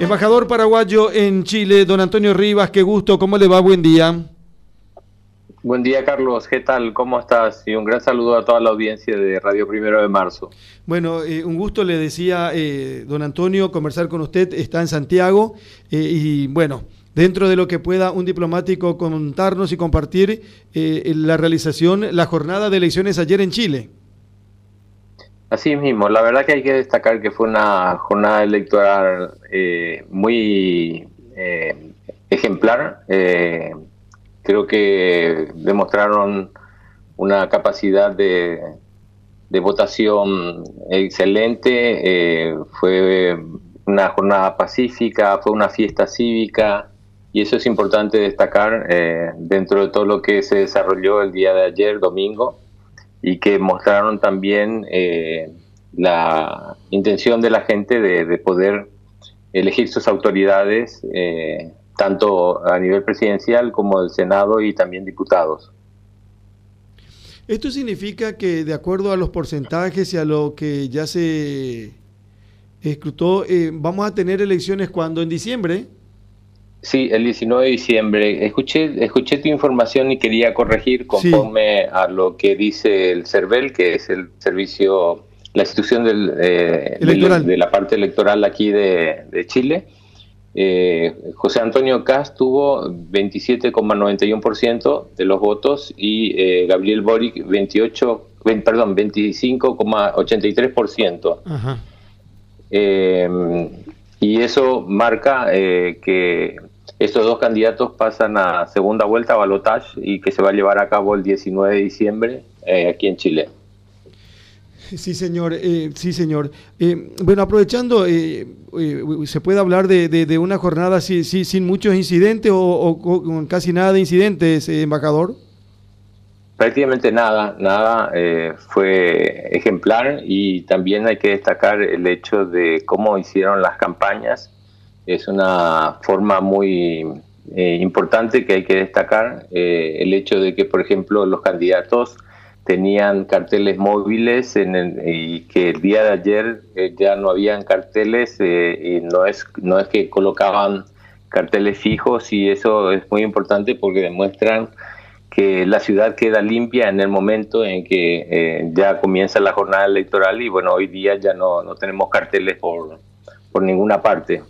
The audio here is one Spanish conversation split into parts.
Embajador paraguayo en Chile, don Antonio Rivas, qué gusto, ¿cómo le va? Buen día. Buen día, Carlos. ¿Qué tal? ¿Cómo estás? Y un gran saludo a toda la audiencia de Radio Primero de Marzo. Bueno, eh, un gusto, le decía eh, don Antonio, conversar con usted. Está en Santiago eh, y bueno, dentro de lo que pueda un diplomático contarnos y compartir la realización, la jornada de elecciones ayer en Chile. Así mismo, la verdad que hay que destacar que fue una jornada electoral muy ejemplar. Creo que demostraron una capacidad de, votación excelente, eh, fue una jornada pacífica, fue una fiesta cívica y eso es importante destacar eh, dentro de todo lo que se desarrolló el día de ayer, domingo, y que mostraron también eh, la intención de la gente de, poder elegir sus autoridades tanto a nivel presidencial como del Senado y también diputados. Esto significa que de acuerdo a los porcentajes y a lo que ya se escrutó, eh, vamos a tener elecciones cuando en diciembre. Sí, el 19 de diciembre. Escuché, escuché tu información y quería corregir conforme a lo que dice el CERVEL, que es el servicio, la institución del, eh, de la parte electoral aquí de, de Chile eh, José Antonio Cast tuvo 27,91% de los votos y eh, Gabriel Boric 28, perdón, 25,83%. Eh, y eso marca que estos dos candidatos pasan a segunda vuelta a balotage y que se va a llevar a cabo el 19 de diciembre aquí en Chile. Sí, señor. Eh, sí, señor. Eh, bueno, aprovechando, eh, ¿se puede hablar de, una jornada sí, sin muchos incidentes o, con casi nada de incidentes, embajador? Prácticamente nada, nada. fue ejemplar y también hay que destacar el hecho de cómo hicieron las campañas. Es una forma muy importante que hay que destacar. el hecho de que, por ejemplo, los candidatos tenían carteles móviles en y que el día de ayer eh, ya no habían carteles eh, y no es no es que colocaban carteles fijos y eso es muy importante porque demuestran que la ciudad queda limpia en el momento en que eh, ya comienza la jornada electoral y bueno hoy día ya no, no tenemos carteles por, por ninguna parte.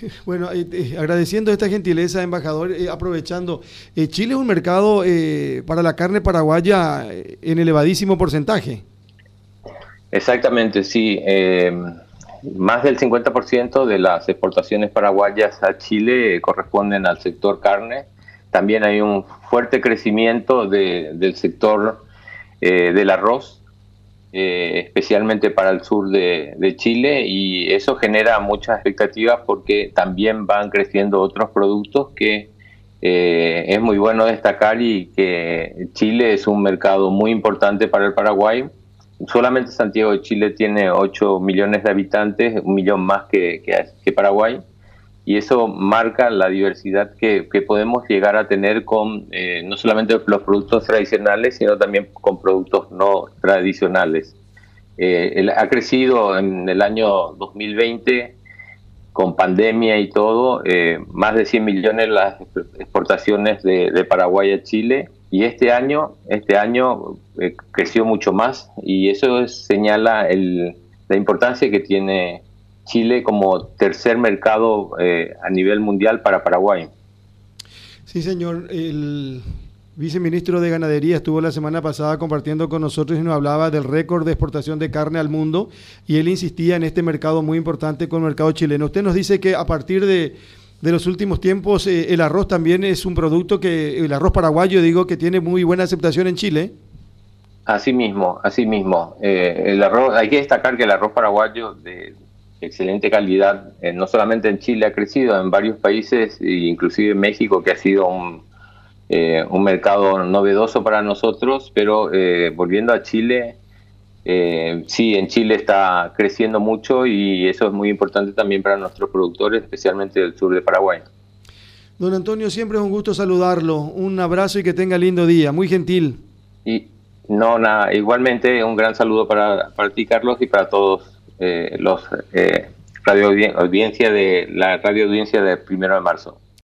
Bueno, eh, eh, agradeciendo esta gentileza, embajador, eh, aprovechando, Chile es un mercado para la carne paraguaya en elevadísimo porcentaje. Exactamente, sí. más del 50% de las exportaciones paraguayas a Chile corresponden al sector carne. También hay un fuerte crecimiento del sector del arroz eh, especialmente para el sur de, Chile, y eso genera muchas expectativas porque también van creciendo otros productos que eh, es muy bueno destacar y que Chile es un mercado muy importante para el Paraguay. Solamente Santiago de Chile tiene 8 millones de habitantes, un millón más que, que, Paraguay, y eso marca la diversidad que, podemos llegar a tener con eh, no solamente los productos tradicionales, sino también con productos no tradicionales. Eh, ha crecido en el año 2020 con pandemia y todo, eh, más de 100 millones las exportaciones de, Paraguay a Chile y este año, este año eh, creció mucho más y eso señala la importancia que tiene Chile como tercer mercado a nivel mundial para Paraguay. Sí, señor. El, viceministro de Ganadería estuvo la semana pasada compartiendo con nosotros y nos hablaba del récord de exportación de carne al mundo y él insistía en este mercado muy importante con el mercado chileno. Usted nos dice que a partir de, los últimos tiempos eh, el arroz también es un producto que, el arroz paraguayo digo, que tiene muy buena aceptación en Chile. Así mismo, así mismo. Eh, el arroz, hay que destacar que el arroz paraguayo de excelente calidad, eh, no solamente en Chile ha crecido, en varios países, inclusive en México, que ha sido un eh, un mercado novedoso para nosotros, pero eh, volviendo a Chile, eh, sí, en Chile está creciendo mucho y eso es muy importante también para nuestros productores, especialmente del sur de Paraguay. Don Antonio, siempre es un gusto saludarlo. Un abrazo y que tenga lindo día. Muy gentil. Y no, nada, igualmente un gran saludo para, para ti, Carlos, y para todos los radio audiencia de la radio audiencia del primero de marzo.